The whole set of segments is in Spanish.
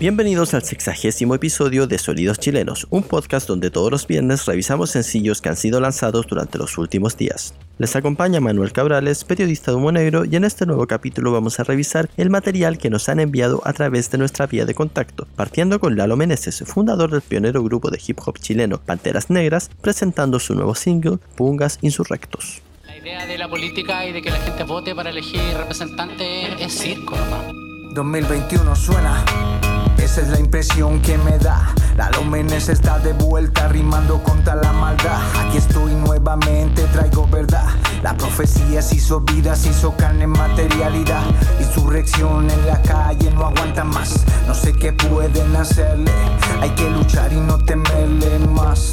Bienvenidos al sexagésimo episodio de Sonidos Chilenos, un podcast donde todos los viernes revisamos sencillos que han sido lanzados durante los últimos días. Les acompaña Manuel Cabrales, periodista de Humo Negro, y en este nuevo capítulo vamos a revisar el material que nos han enviado a través de nuestra vía de contacto, partiendo con Lalo Meneses, fundador del pionero grupo de hip hop chileno Panteras Negras, presentando su nuevo single, Pungas Insurrectos. La idea de la política y de que la gente vote para elegir representantes es circo, ¿no? 2021 suena. Es la impresión que me da. La Lómenes está de vuelta rimando contra la maldad. Aquí estoy nuevamente, traigo verdad. La profecía se hizo vida, se hizo carne en materialidad. Insurrección en la calle, no aguanta más. No sé qué pueden hacerle. Hay que luchar y no temerle más.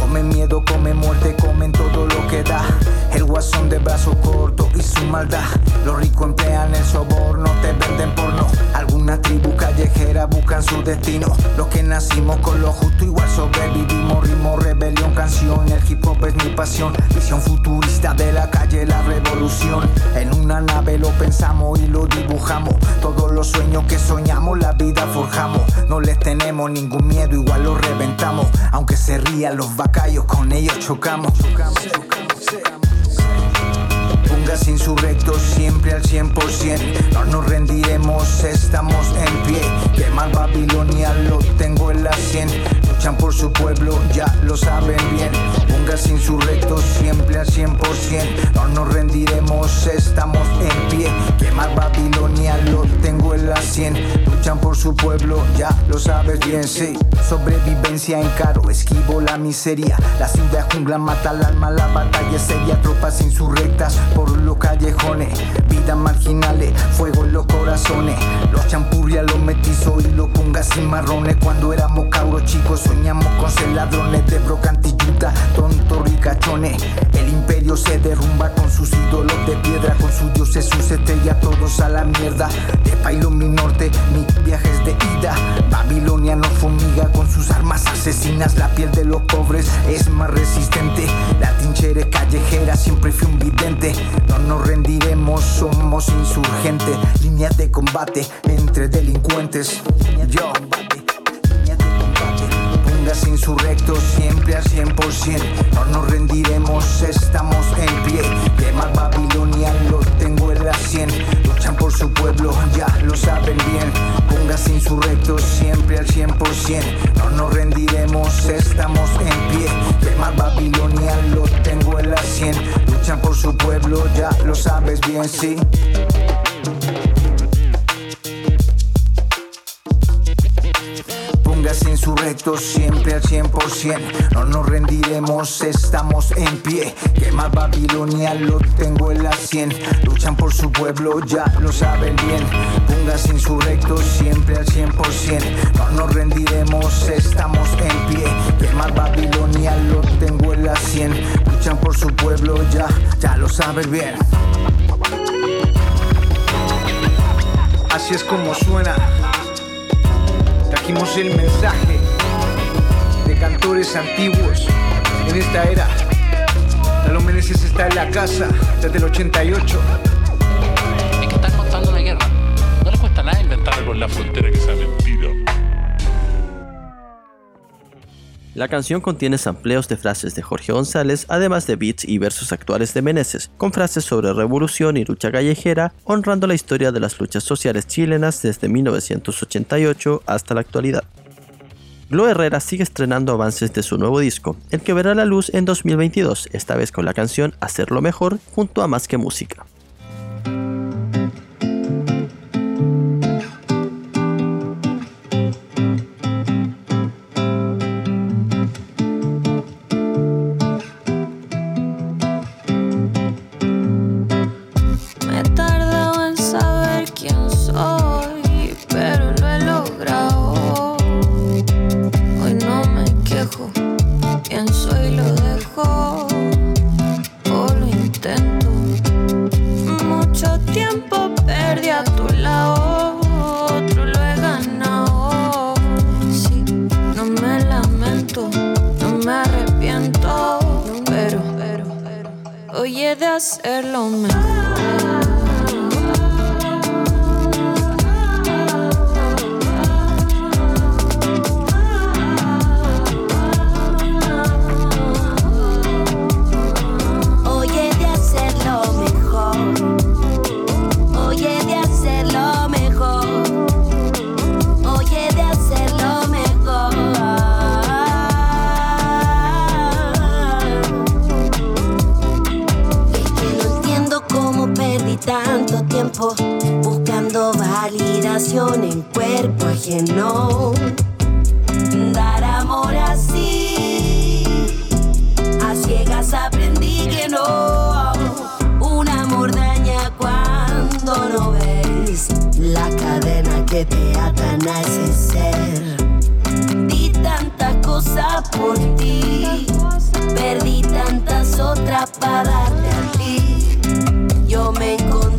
Come miedo, come muerte, comen todo lo que da. El guasón de brazo corto y su maldad. Los ricos emplean el soborno, te venden porno. Alguna tribu callejera buscan su destino. Los que nacimos con lo justo, igual sobrevivimos. Ritmo, rebelión, canción. El hip hop es mi Visión futurista de la calle, la revolución. En una nave lo pensamos y lo dibujamos. Todos los sueños que soñamos, la vida forjamos. No les tenemos ningún miedo, igual lo reventamos. Aunque se rían los bacallos, con ellos chocamos. Pungas insurrectos siempre al 100%. No nos rendiremos, estamos en pie. Quemar Babilonia lo tengo en la 100. Luchan por su pueblo, ya lo saben bien. Pungas insurrectos siempre al 100%. No nos rendiremos, estamos en pie. Quemar Babilonia lo tengo su pueblo, ya lo sabes bien, sí. Sobrevivencia en caro, esquivo la miseria. La ciudad jungla mata al alma, la batalla seria. Tropas insurrectas por los callejones. Vidas marginales, fuego en los corazones. Los champurria, los metizos y los pungas y marrones. Cuando éramos cabros chicos, soñamos con ser ladrones de brocantilluta, tontos ricachones. El imperio se derrumba con sus ídolos de piedra, con sus dioses, sus estrellas, todos a la mierda. De Pailo mi norte, mi viajes de ida. Babilonia nos fumiga con sus armas asesinas. La piel de los pobres es más resistente. La trinchera callejera siempre fui un vidente. No nos rendiremos, somos insurgentes. Líneas de combate entre delincuentes. Yo. Pungas insurrectos siempre al 100%. No nos rendiremos, estamos en pie. Quemar Babilonia lo tengo en la 100. Luchan por su pueblo, ya lo saben bien. Pungas insurrectos siempre al 100%. No nos rendiremos, estamos en pie. Quemar Babilonia lo tengo en la 100. Luchan por su pueblo, ya lo sabes bien, sí. Siempre al 100%. No nos rendiremos, estamos en pie. Quemar Babilonia lo tengo en la 100. Luchan por su pueblo, ya lo saben bien. Pungas insurrectos siempre al 100%. No nos rendiremos, estamos en pie. Quemar Babilonia lo tengo en la 100. Luchan por su pueblo, ya, ya lo saben bien. Así es como suena. Trajimos el mensaje de cantores antiguos en esta era. Lalo Meneses está en la casa desde el 88. Es que están contando una guerra. No les cuesta nada inventar con la frontera que sea mentira. La canción contiene sampleos de frases de Jorge González, además de beats y versos actuales de Meneses, con frases sobre revolución y lucha callejera, honrando la historia de las luchas sociales chilenas desde 1988 hasta la actualidad. Glo Herrera sigue estrenando avances de su nuevo disco, el que verá la luz en 2022, esta vez con la canción Hacerlo Mejor junto a Más que Música. No me arrepiento, pero, pero, pero, hoy he de hacerlo mejor. Tanto tiempo buscando validación en cuerpo ajeno. Dar amor así, a ciegas aprendí que no. Un amor daña cuando no ves la cadena que te atan a ese ser. Di tantas cosas por ti, perdí tantas otras para darte a ti. Yo me encontré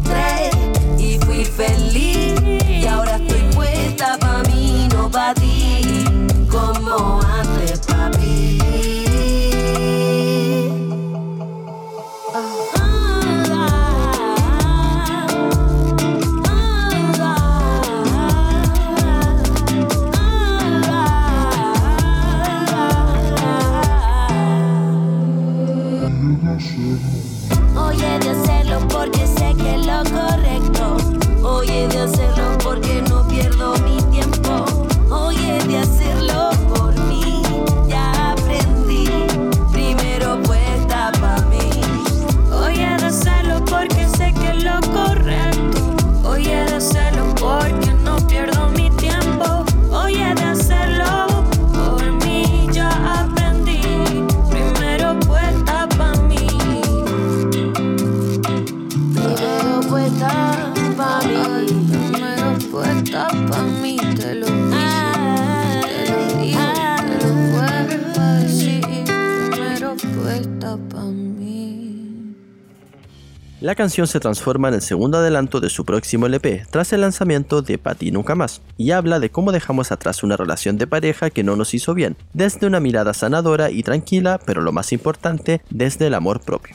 La canción se transforma en el segundo adelanto de su próximo LP, tras el lanzamiento de Pati Nunca Más, y habla de cómo dejamos atrás una relación de pareja que no nos hizo bien, desde una mirada sanadora y tranquila, pero lo más importante, desde el amor propio.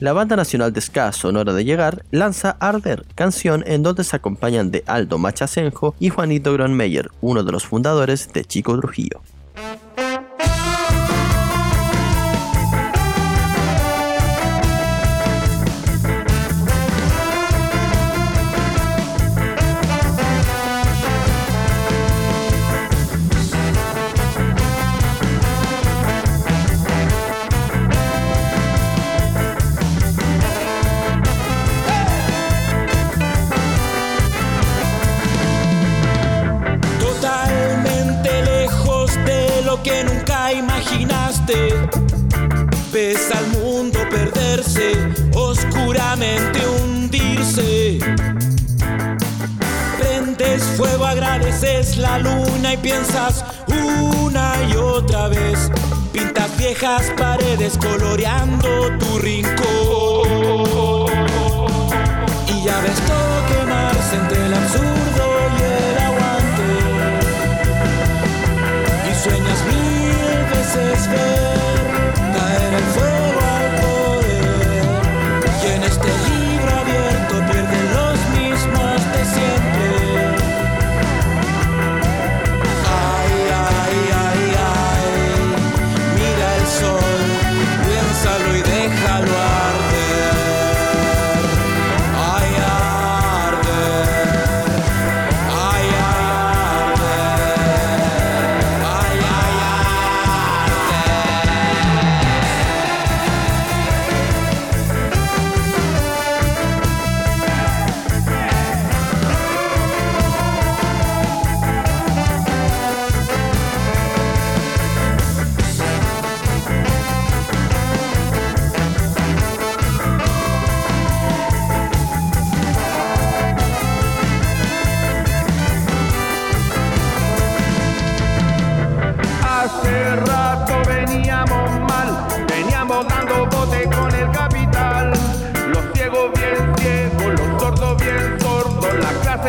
La banda nacional de ska Sonora de Llegar lanza Arder, canción en donde se acompañan de Aldo Machacenjo y Juanito Gronmeyer, uno de los fundadores de Chico Trujillo. Luna y piensas una y otra vez. Pintas viejas paredes coloreando tu rincón.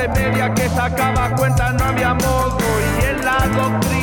Media que sacaba cuenta no había modo. Y en la doctrina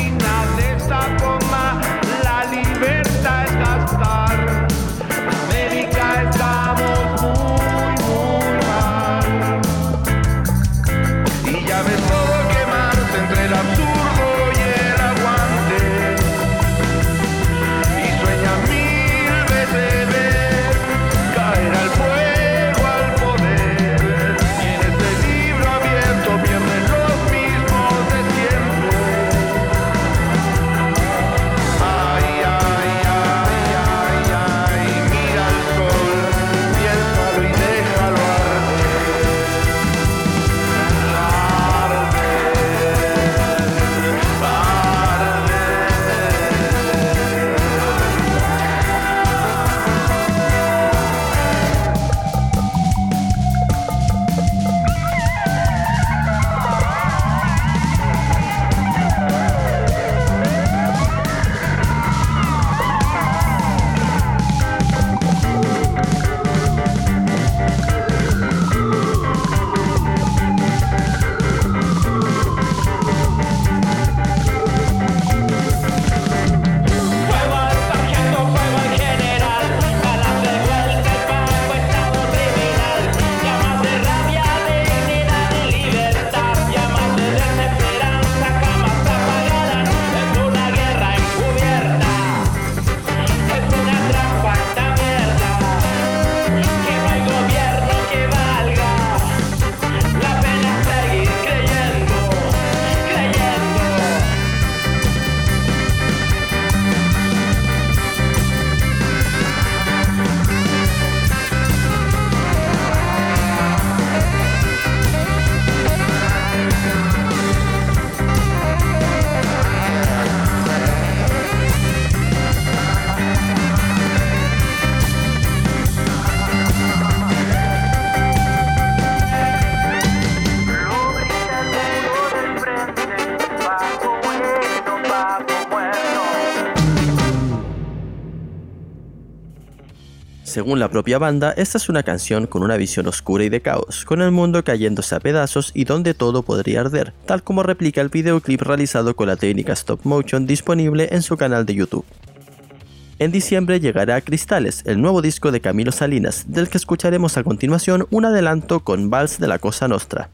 Según la propia banda, esta es una canción con una visión oscura y de caos, con el mundo cayéndose a pedazos y donde todo podría arder, tal como replica el videoclip realizado con la técnica stop motion disponible en su canal de YouTube. En diciembre llegará Cristales, el nuevo disco de Camilo Salinas, del que escucharemos a continuación un adelanto con Vals de la Cosa Nostra.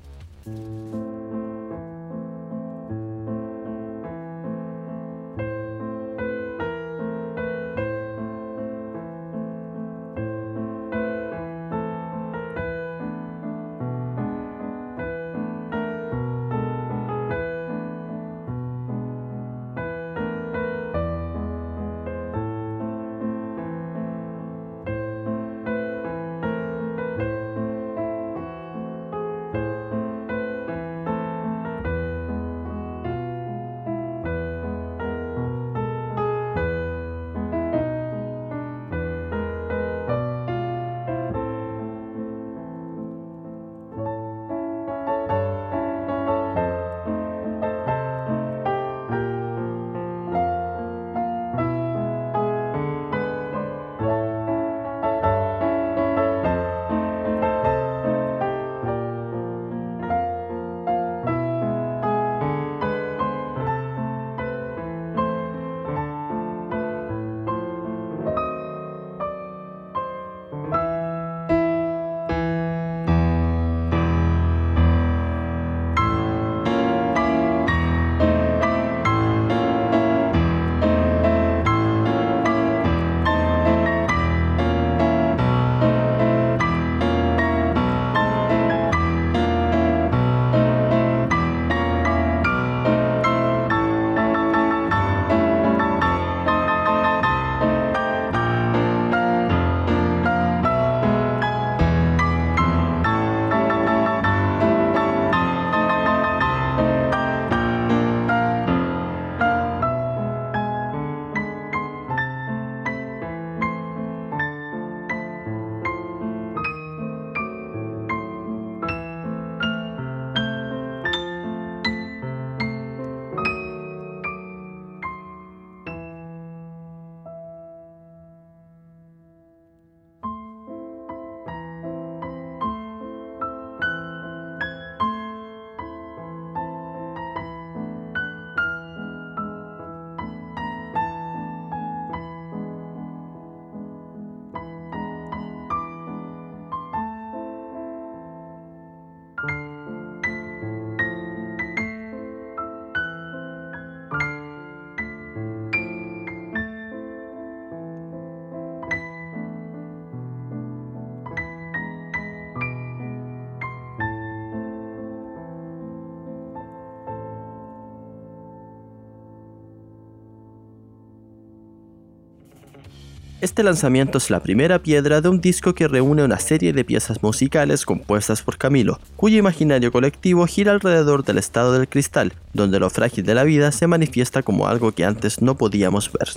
Este lanzamiento es la primera piedra de un disco que reúne una serie de piezas musicales compuestas por Camilo, cuyo imaginario colectivo gira alrededor del estado del cristal, donde lo frágil de la vida se manifiesta como algo que antes no podíamos ver.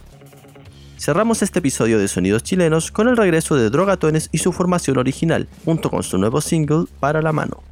Cerramos este episodio de Sonidos Chilenos con el regreso de Drogatones y su formación original, junto con su nuevo single Para la mano.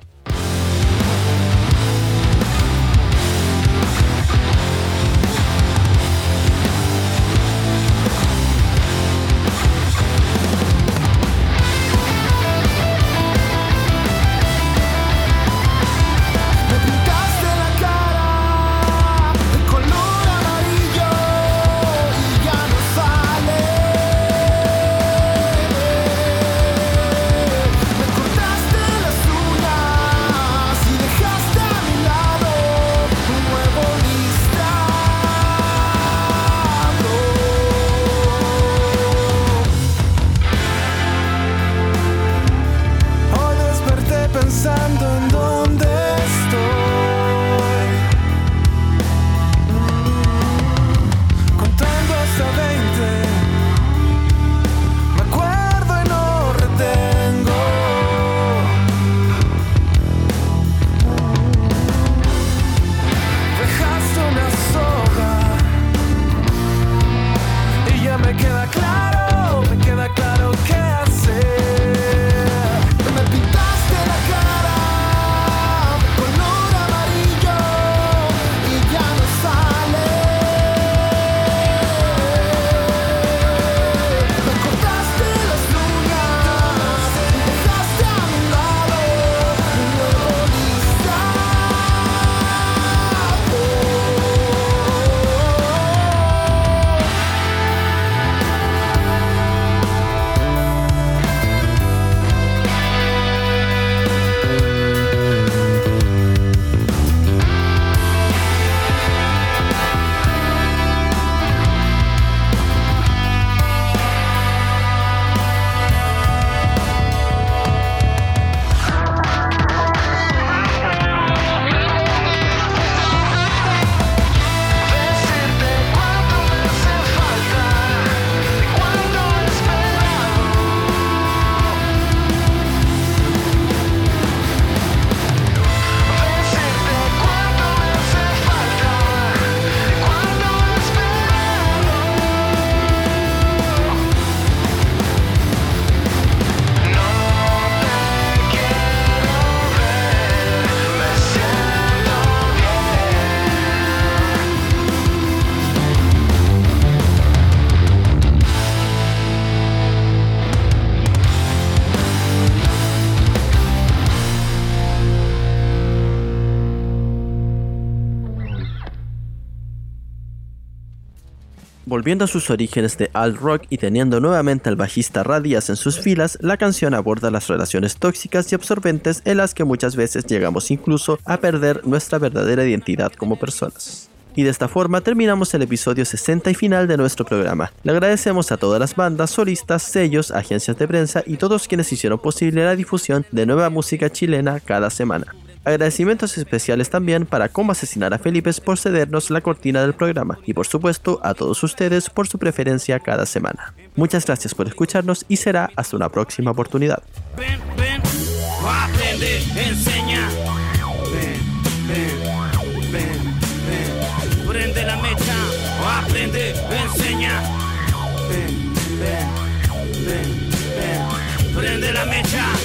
Volviendo a sus orígenes de alt rock y teniendo nuevamente al bajista Radias en sus filas, la canción aborda las relaciones tóxicas y absorbentes en las que muchas veces llegamos incluso a perder nuestra verdadera identidad como personas. Y de esta forma terminamos el episodio 60 y final de nuestro programa. Le agradecemos a todas las bandas, solistas, sellos, agencias de prensa y todos quienes hicieron posible la difusión de nueva música chilena cada semana. Agradecimientos especiales también para cómo asesinar a Felipe por cedernos la cortina del programa y por supuesto a todos ustedes por su preferencia cada semana. Muchas gracias por escucharnos y será hasta una próxima oportunidad. Ven, ven, aprende, enseña. Ven, ven, ven, ven, prende la mecha, aprende, enseña. Prende la mecha.